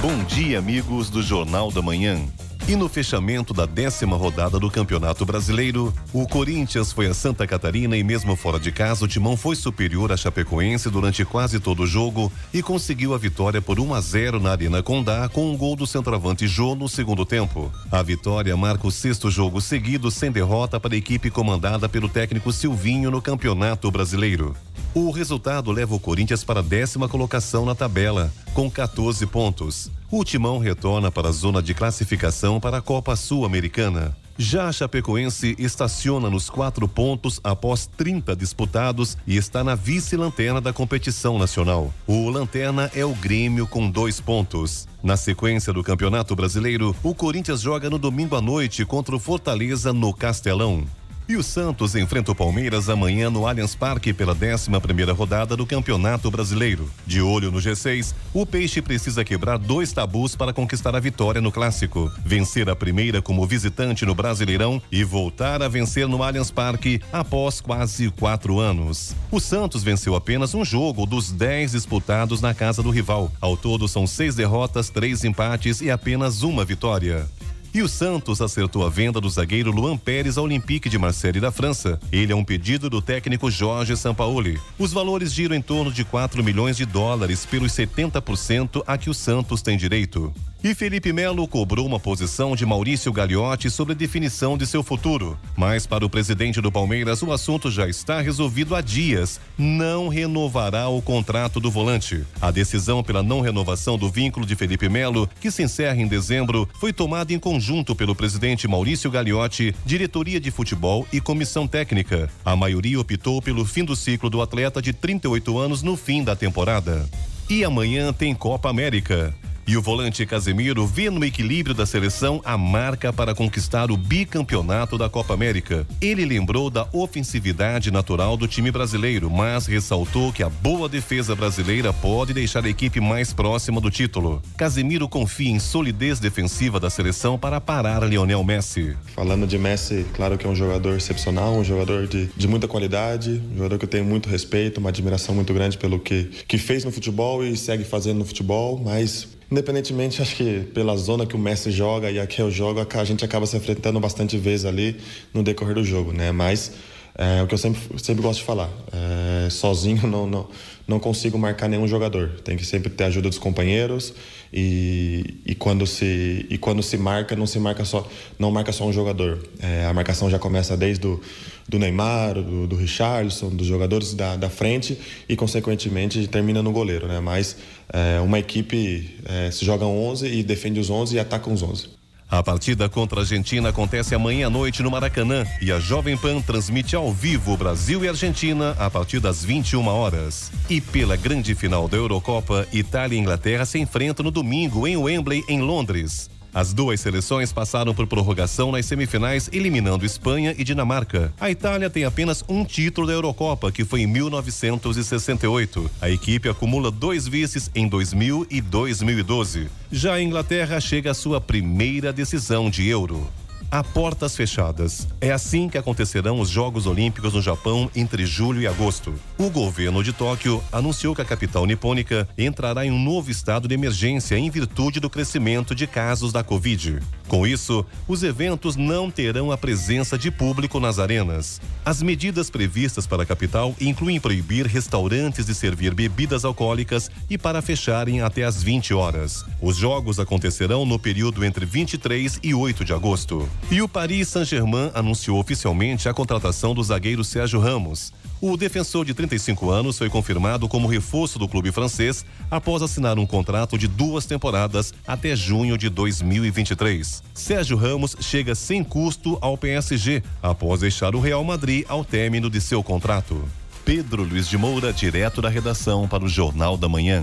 Speaker 8: Bom dia, amigos do Jornal da Manhã. E no fechamento da décima rodada do Campeonato Brasileiro, o Corinthians foi a Santa Catarina e mesmo fora de casa, o timão foi superior à Chapecoense durante quase todo o jogo e conseguiu a vitória por 1 a 0 na Arena Condá com um gol do centroavante Jô no segundo tempo. A vitória marca o sexto jogo seguido sem derrota para a equipe comandada pelo técnico Silvinho no Campeonato Brasileiro. O resultado leva o Corinthians para a décima colocação na tabela, com 14 pontos. O Timão retorna para a zona de classificação para a Copa Sul-Americana. Já a Chapecoense estaciona nos quatro pontos após 30 disputados e está na vice-lanterna da competição nacional. O lanterna é o Grêmio com dois pontos. Na sequência do Campeonato Brasileiro, o Corinthians joga no domingo à noite contra o Fortaleza no Castelão. E o Santos enfrenta o Palmeiras amanhã no Allianz Parque pela 11 primeira rodada do Campeonato Brasileiro. De olho no G6, o Peixe precisa quebrar dois tabus para conquistar a vitória no clássico. Vencer a primeira como visitante no Brasileirão e voltar a vencer no Allianz Parque após quase quatro anos. O Santos venceu apenas um jogo dos dez disputados na casa do rival. Ao todo são seis derrotas, três empates e apenas uma vitória. E o Santos acertou a venda do zagueiro Luan Pérez ao Olympique de Marseille da França. Ele é um pedido do técnico Jorge Sampaoli. Os valores giram em torno de 4 milhões de dólares pelos 70% a que o Santos tem direito. E Felipe Melo cobrou uma posição de Maurício Gagliotti sobre a definição de seu futuro. Mas para o presidente do Palmeiras, o assunto já está resolvido há dias. Não renovará o contrato do volante. A decisão pela não renovação do vínculo de Felipe Melo, que se encerra em dezembro, foi tomada em conjunto pelo presidente Maurício Gagliotti, diretoria de futebol e comissão técnica. A maioria optou pelo fim do ciclo do atleta de 38 anos no fim da temporada. E amanhã tem Copa América. E o volante Casemiro vê no equilíbrio da seleção a marca para conquistar o bicampeonato da Copa América. Ele lembrou da ofensividade natural do time brasileiro, mas ressaltou que a boa defesa brasileira pode deixar a equipe mais próxima do título. Casemiro confia em solidez defensiva da seleção para parar Lionel Messi.
Speaker 9: Falando de Messi, claro que é um jogador excepcional, um jogador de, de muita qualidade, um jogador que eu tenho muito respeito, uma admiração muito grande pelo que, que fez no futebol e segue fazendo no futebol, mas Independentemente, acho que pela zona que o Messi joga e a que eu jogo, a gente acaba se enfrentando bastante vezes ali no decorrer do jogo, né? Mas é o que eu sempre, sempre gosto de falar. É, sozinho não, não, não consigo marcar nenhum jogador. Tem que sempre ter a ajuda dos companheiros e, e, quando, se, e quando se marca, não se marca só, não marca só um jogador. É, a marcação já começa desde do, do Neymar, do, do Richarlison, dos jogadores da, da frente e, consequentemente, termina no goleiro. Né? Mas é, uma equipe é, se joga 11 e defende os 11 e ataca os 11.
Speaker 8: A partida contra a Argentina acontece amanhã à noite no Maracanã e a Jovem Pan transmite ao vivo Brasil e Argentina a partir das 21 horas. E pela grande final da Eurocopa, Itália e Inglaterra se enfrentam no domingo em Wembley, em Londres. As duas seleções passaram por prorrogação nas semifinais, eliminando Espanha e Dinamarca. A Itália tem apenas um título da Eurocopa, que foi em 1968. A equipe acumula dois vices em 2000 e 2012. Já a Inglaterra chega à sua primeira decisão de Euro a portas fechadas. É assim que acontecerão os Jogos Olímpicos no Japão entre julho e agosto. O governo de Tóquio anunciou que a capital nipônica entrará em um novo estado de emergência em virtude do crescimento de casos da Covid. Com isso, os eventos não terão a presença de público nas arenas. As medidas previstas para a capital incluem proibir restaurantes de servir bebidas alcoólicas e para fecharem até às 20 horas. Os jogos acontecerão no período entre 23 e 8 de agosto. E o Paris Saint-Germain anunciou oficialmente a contratação do zagueiro Sérgio Ramos. O defensor de 35 anos foi confirmado como reforço do clube francês após assinar um contrato de duas temporadas até junho de 2023. Sérgio Ramos chega sem custo ao PSG após deixar o Real Madrid ao término de seu contrato. Pedro Luiz de Moura, direto da redação para o Jornal da Manhã.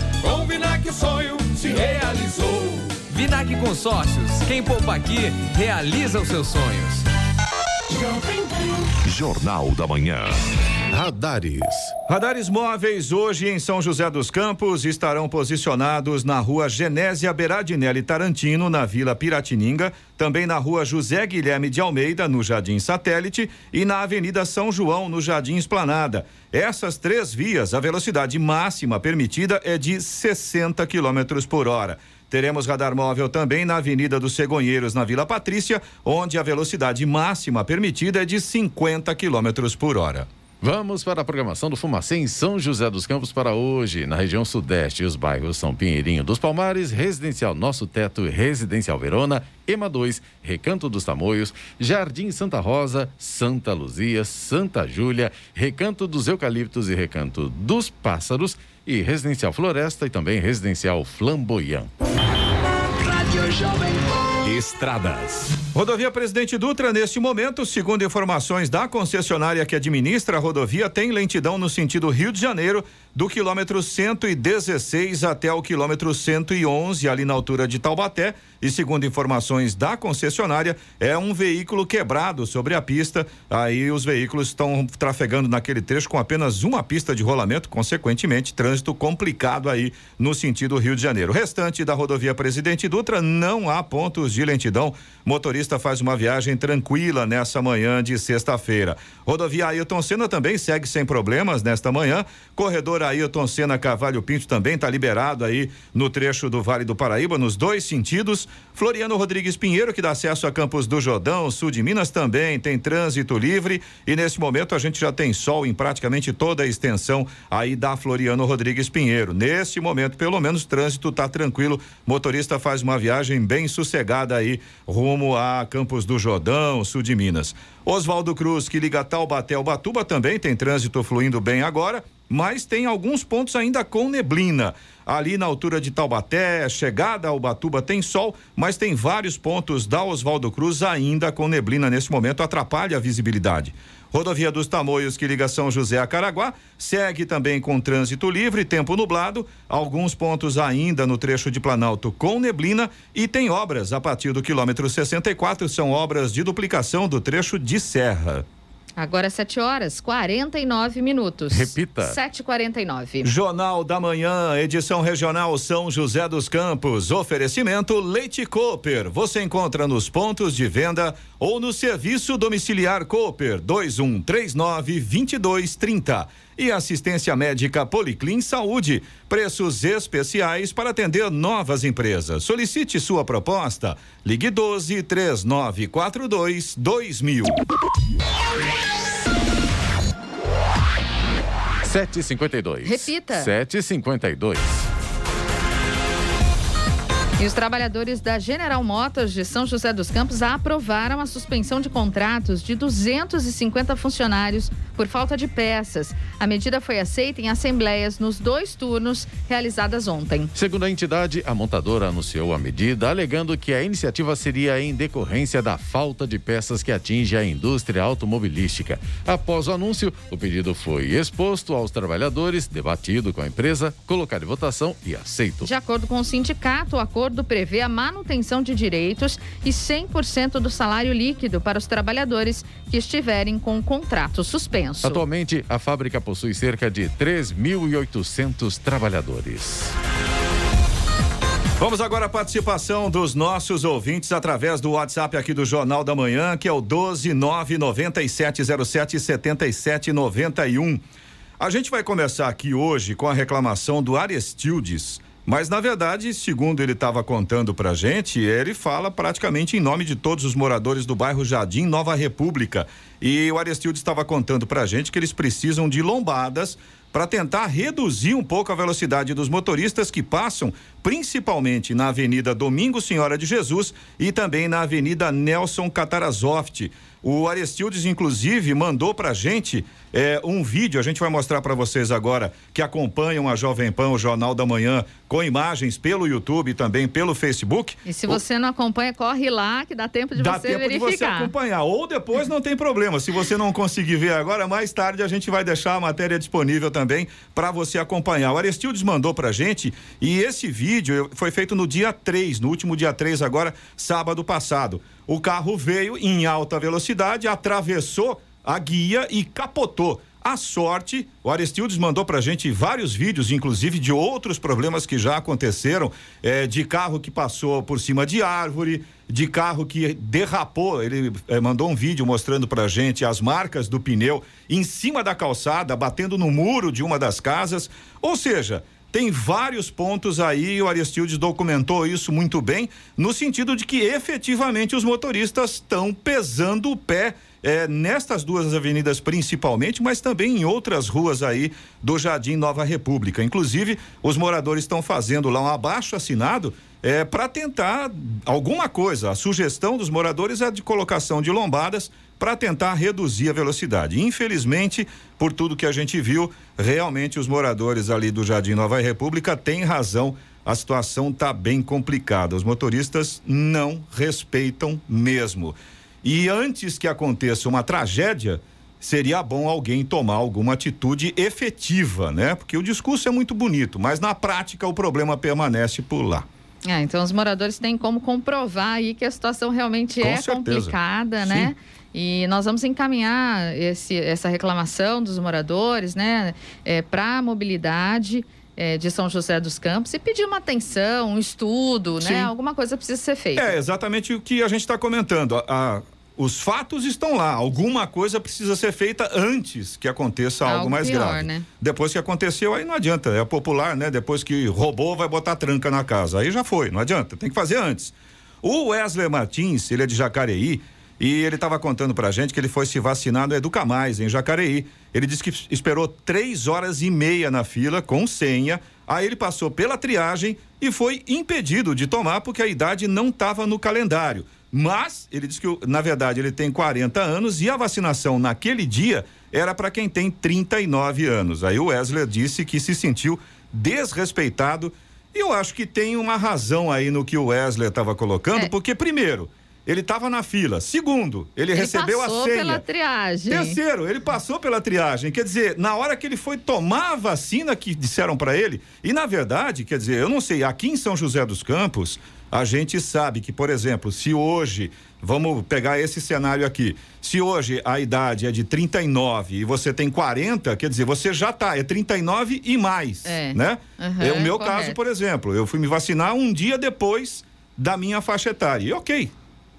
Speaker 10: Vinac o sonho se realizou.
Speaker 11: Vinac Consórcios, quem poupa aqui, realiza os seus sonhos.
Speaker 5: Jornal da Manhã.
Speaker 3: Radares. Radares móveis hoje em São José dos Campos estarão posicionados na rua Genésia Beradinelli Tarantino, na Vila Piratininga, também na rua José Guilherme de Almeida, no Jardim Satélite, e na Avenida São João, no Jardim Esplanada. Essas três vias, a velocidade máxima permitida é de 60 km por hora. Teremos radar móvel também na Avenida dos Cegonheiros, na Vila Patrícia, onde a velocidade máxima permitida é de 50 km por hora.
Speaker 1: Vamos para a programação do Fumacê em São José dos Campos para hoje, na região sudeste. Os bairros são Pinheirinho dos Palmares, Residencial Nosso Teto, Residencial Verona, EMA 2, Recanto dos Tamoios, Jardim Santa Rosa, Santa Luzia, Santa Júlia, Recanto dos Eucaliptos e Recanto dos Pássaros e Residencial Floresta e também Residencial Flamboyant.
Speaker 3: Rádio Jovem Estradas. Rodovia Presidente Dutra, neste momento, segundo informações da concessionária que administra a rodovia, tem lentidão no sentido Rio de Janeiro, do quilômetro 116 até o quilômetro 111, ali na altura de Taubaté. E segundo informações da concessionária, é um veículo quebrado sobre a pista. Aí os veículos estão trafegando naquele trecho com apenas uma pista de rolamento, consequentemente, trânsito complicado aí no sentido Rio de Janeiro. O restante da rodovia Presidente Dutra não há pontos de lentidão. Motorista faz uma viagem tranquila nessa manhã de sexta-feira. Rodovia Ailton Senna também segue sem problemas nesta manhã. Corredor Ailton Senna Cavalho Pinto também está liberado aí no trecho do Vale do Paraíba, nos dois sentidos. Floriano Rodrigues Pinheiro, que dá acesso a Campos do Jordão, sul de Minas, também tem trânsito livre. E nesse momento a gente já tem sol em praticamente toda a extensão aí da Floriano Rodrigues Pinheiro. Neste momento, pelo menos, trânsito está tranquilo. Motorista faz uma viagem bem sossegada aí rumo a Campos do Jordão, sul de Minas. Oswaldo Cruz, que liga Taubaté ao Batuba, também tem trânsito fluindo bem agora. mas tem alguns pontos ainda com neblina. Ali na altura de Taubaté, chegada ao Batuba tem sol, mas tem vários pontos da Oswaldo Cruz ainda com neblina nesse momento, atrapalha a visibilidade. Rodovia dos Tamoios, que liga São José a Caraguá, segue também com trânsito livre, tempo nublado, alguns pontos ainda no trecho de Planalto com neblina e tem obras a partir do quilômetro 64, são obras de duplicação do trecho de serra.
Speaker 2: Agora 7 horas 49 minutos.
Speaker 1: Repita.
Speaker 2: 7h49.
Speaker 3: Jornal da Manhã, edição regional São José dos Campos. Oferecimento Leite Cooper. Você encontra nos pontos de venda ou no serviço domiciliar Cooper 2139 2230 e assistência médica Policlin Saúde. Preços especiais para atender novas empresas. Solicite sua proposta. Ligue 12 3942 2000.
Speaker 1: 7h52.
Speaker 2: Repita.
Speaker 1: 7h52.
Speaker 2: E os trabalhadores da General Motors de São José dos Campos aprovaram a suspensão de contratos de 250 funcionários por falta de peças. A medida foi aceita em assembleias nos dois turnos realizadas ontem.
Speaker 1: Segundo a entidade, a montadora anunciou a medida, alegando que a iniciativa seria em decorrência da falta de peças que atinge a indústria automobilística. Após o anúncio, o pedido foi exposto aos trabalhadores, debatido com a empresa, colocado em votação e aceito.
Speaker 2: De acordo com o sindicato, o acordo prevê a manutenção de direitos e 100% do salário líquido para os trabalhadores que estiverem com o contrato suspenso.
Speaker 1: Atualmente, a fábrica possui cerca de 3.800 trabalhadores.
Speaker 3: Vamos agora à participação dos nossos ouvintes através do WhatsApp aqui do Jornal da Manhã, que é o 12997077791. A gente vai começar aqui hoje com a reclamação do Arestildes. Mas, na verdade, segundo ele estava contando pra gente, ele fala praticamente em nome de todos os moradores do bairro Jardim Nova República. E o Arestilde estava contando pra gente que eles precisam de lombadas para tentar reduzir um pouco a velocidade dos motoristas que passam principalmente na Avenida Domingo Senhora de Jesus e também na Avenida Nelson Catarasoft. O Arestildes, inclusive, mandou pra gente é, um vídeo, a gente vai mostrar para vocês agora, que acompanham a Jovem Pan, o Jornal da Manhã, com imagens pelo YouTube e também pelo Facebook.
Speaker 2: E se você o... não acompanha, corre lá, que dá tempo de
Speaker 3: dá
Speaker 2: você
Speaker 3: tempo
Speaker 2: verificar.
Speaker 3: de você acompanhar. Ou depois não tem problema. Se você não conseguir ver agora, mais tarde a gente vai deixar a matéria disponível também para você acompanhar. O Arestildes mandou pra gente e esse vídeo foi feito no dia 3, no último dia 3, agora, sábado passado. O carro veio em alta velocidade, atravessou a guia e capotou. A sorte, o Aristildes mandou pra gente vários vídeos, inclusive de outros problemas que já aconteceram, é, de carro que passou por cima de árvore, de carro que derrapou. Ele é, mandou um vídeo mostrando pra gente as marcas do pneu em cima da calçada, batendo no muro de uma das casas. Ou seja, tem vários pontos aí, o Aristildes documentou isso muito bem, no sentido de que efetivamente os motoristas estão pesando o pé é, nestas duas avenidas principalmente, mas também em outras ruas aí do Jardim Nova República. Inclusive, os moradores estão fazendo lá um abaixo assinado é, para tentar alguma coisa. A sugestão dos moradores é de colocação de lombadas para tentar reduzir a velocidade. Infelizmente, por tudo que a gente viu, realmente os moradores ali do Jardim Nova República têm razão. A situação está bem complicada. Os motoristas não respeitam mesmo. E antes que aconteça uma tragédia, seria bom alguém tomar alguma atitude efetiva, né? Porque o discurso é muito bonito, mas na prática o problema permanece por lá.
Speaker 2: É, então os moradores têm como comprovar aí que a situação realmente
Speaker 3: Com
Speaker 2: é
Speaker 3: certeza.
Speaker 2: complicada, né? E nós vamos encaminhar esse, essa reclamação dos moradores, né, é, para a mobilidade é, de São José dos Campos e pedir uma atenção, um estudo,
Speaker 3: Sim.
Speaker 2: né? Alguma coisa precisa ser feita.
Speaker 3: É exatamente o que a gente está comentando. A- a- os fatos estão lá. Alguma coisa precisa ser feita antes que aconteça algo,
Speaker 2: Algo
Speaker 3: mais
Speaker 2: pior,
Speaker 3: grave.
Speaker 2: né?
Speaker 3: Depois que aconteceu, aí não adianta. É popular, né? Depois que roubou, vai botar tranca na casa. Aí já foi, não adianta. Tem que fazer antes. O Wesley Martins, ele é de Jacareí. E ele estava contando pra gente que ele foi se vacinar no Educa Mais, em Jacareí. Ele disse que esperou três horas e meia na fila, com senha. Aí ele passou pela triagem e foi impedido de tomar porque a idade não estava no calendário. Mas ele disse que, na verdade, ele tem 40 anos e a vacinação naquele dia era para quem tem 39 anos. Aí o Wesley disse que se sentiu desrespeitado. E eu acho que tem uma razão aí no que o Wesley estava colocando, é. porque, primeiro, ele estava na fila. Segundo, ele, ele recebeu a senha. Passou
Speaker 2: pela triagem.
Speaker 3: Terceiro, ele passou pela triagem. Quer dizer, na hora que ele foi tomar a vacina que disseram para ele, e na verdade, quer dizer, eu não sei, aqui em São José dos Campos, a gente sabe que, por exemplo, se hoje, vamos pegar esse cenário aqui, se hoje a idade é de 39 e você tem 40, quer dizer, você já tá, é 39 e mais, é. né? Uhum, é o meu correto. caso, por exemplo, eu fui me vacinar um dia depois da minha faixa etária. E ok,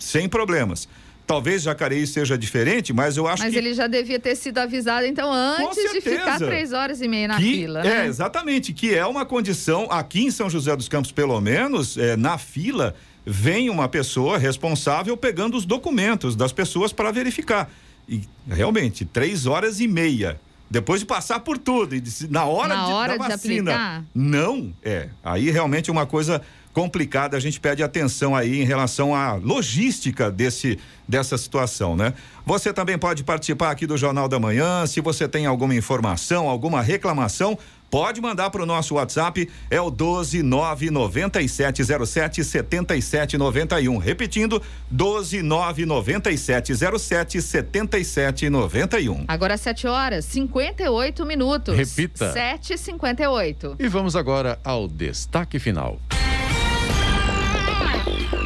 Speaker 3: sem problemas. Talvez Jacareí seja diferente, mas eu acho
Speaker 2: mas
Speaker 3: que.
Speaker 2: Mas ele já devia ter sido avisado, então, antes de ficar três horas e meia na
Speaker 3: que,
Speaker 2: fila. Né?
Speaker 3: É, exatamente, que é uma condição, aqui em São José dos Campos, pelo menos, é, na fila, vem uma pessoa responsável pegando os documentos das pessoas para verificar. E realmente, três horas e meia. Depois de passar por tudo, e na hora,
Speaker 2: na
Speaker 3: de,
Speaker 2: hora
Speaker 3: da
Speaker 2: de
Speaker 3: vacina.
Speaker 2: Aplicar?
Speaker 3: Não, é. Aí realmente é uma coisa complicada. A gente pede atenção aí em relação à logística desse dessa situação, né? Você também pode participar aqui do Jornal da Manhã. Se você tem alguma informação, alguma reclamação, pode mandar para o nosso WhatsApp, é o 1299707 7791. Repetindo, 1299707 7791.
Speaker 2: Agora 7 horas 58 minutos.
Speaker 1: Repita.
Speaker 2: 7h58.
Speaker 1: E vamos agora ao destaque final.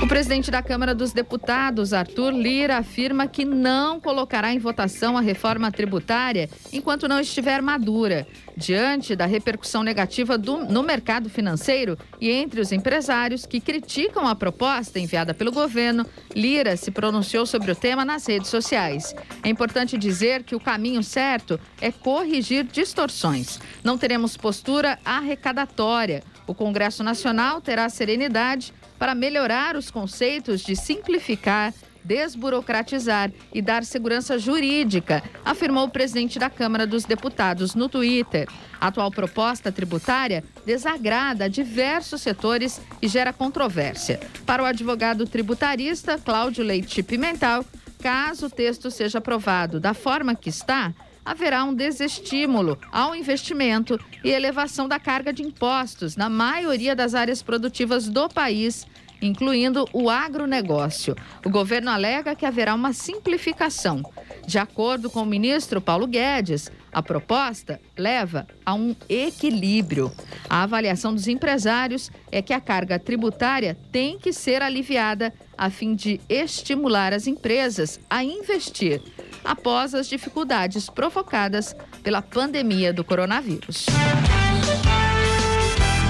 Speaker 2: O presidente da Câmara dos Deputados, Arthur Lira, afirma que não colocará em votação a reforma tributária enquanto não estiver madura. Diante da repercussão negativa do, no mercado financeiro e entre os empresários que criticam a proposta enviada pelo governo, Lira se pronunciou sobre o tema nas redes sociais. É importante dizer que o caminho certo é corrigir distorções. Não teremos postura arrecadatória. O Congresso Nacional terá serenidade para melhorar os conceitos de simplificar, desburocratizar e dar segurança jurídica, afirmou o presidente da Câmara dos Deputados no Twitter. A atual proposta tributária desagrada diversos setores e gera controvérsia. Para o advogado tributarista Cláudio Leite Pimental, caso o texto seja aprovado da forma que está, haverá um desestímulo ao investimento e elevação da carga de impostos na maioria das áreas produtivas do país, incluindo o agronegócio. O governo alega que haverá uma simplificação. De acordo com o ministro Paulo Guedes, a proposta leva a um equilíbrio. A avaliação dos empresários é que a carga tributária tem que ser aliviada a fim de estimular as empresas a investir após as dificuldades provocadas pela pandemia do coronavírus.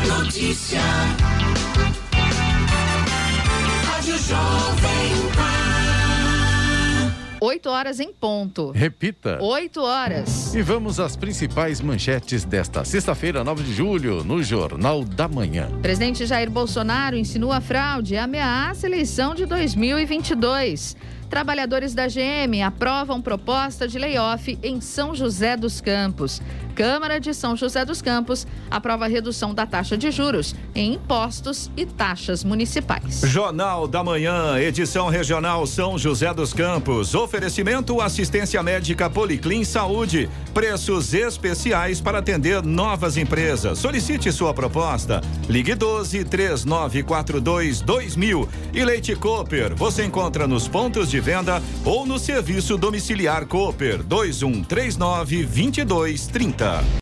Speaker 7: Notícia. Rádio Jovem Pan.
Speaker 2: 8 horas em ponto.
Speaker 1: Repita.
Speaker 2: 8 horas.
Speaker 1: E vamos às principais manchetes desta sexta-feira, 9 de julho, no Jornal da Manhã.
Speaker 2: Presidente Jair Bolsonaro insinua fraude e ameaça a eleição de 2022. Trabalhadores da GM aprovam proposta de layoff em São José dos Campos. Câmara de São José dos Campos aprova redução da taxa de juros em impostos e taxas municipais.
Speaker 3: Jornal da Manhã, edição regional São José dos Campos. Oferecimento assistência médica Policlin Saúde. Preços especiais para atender novas empresas. Solicite sua proposta. Ligue 12 3942 2000. E Leite Cooper, você encontra nos pontos de venda ou no serviço domiciliar Cooper 2139 2230.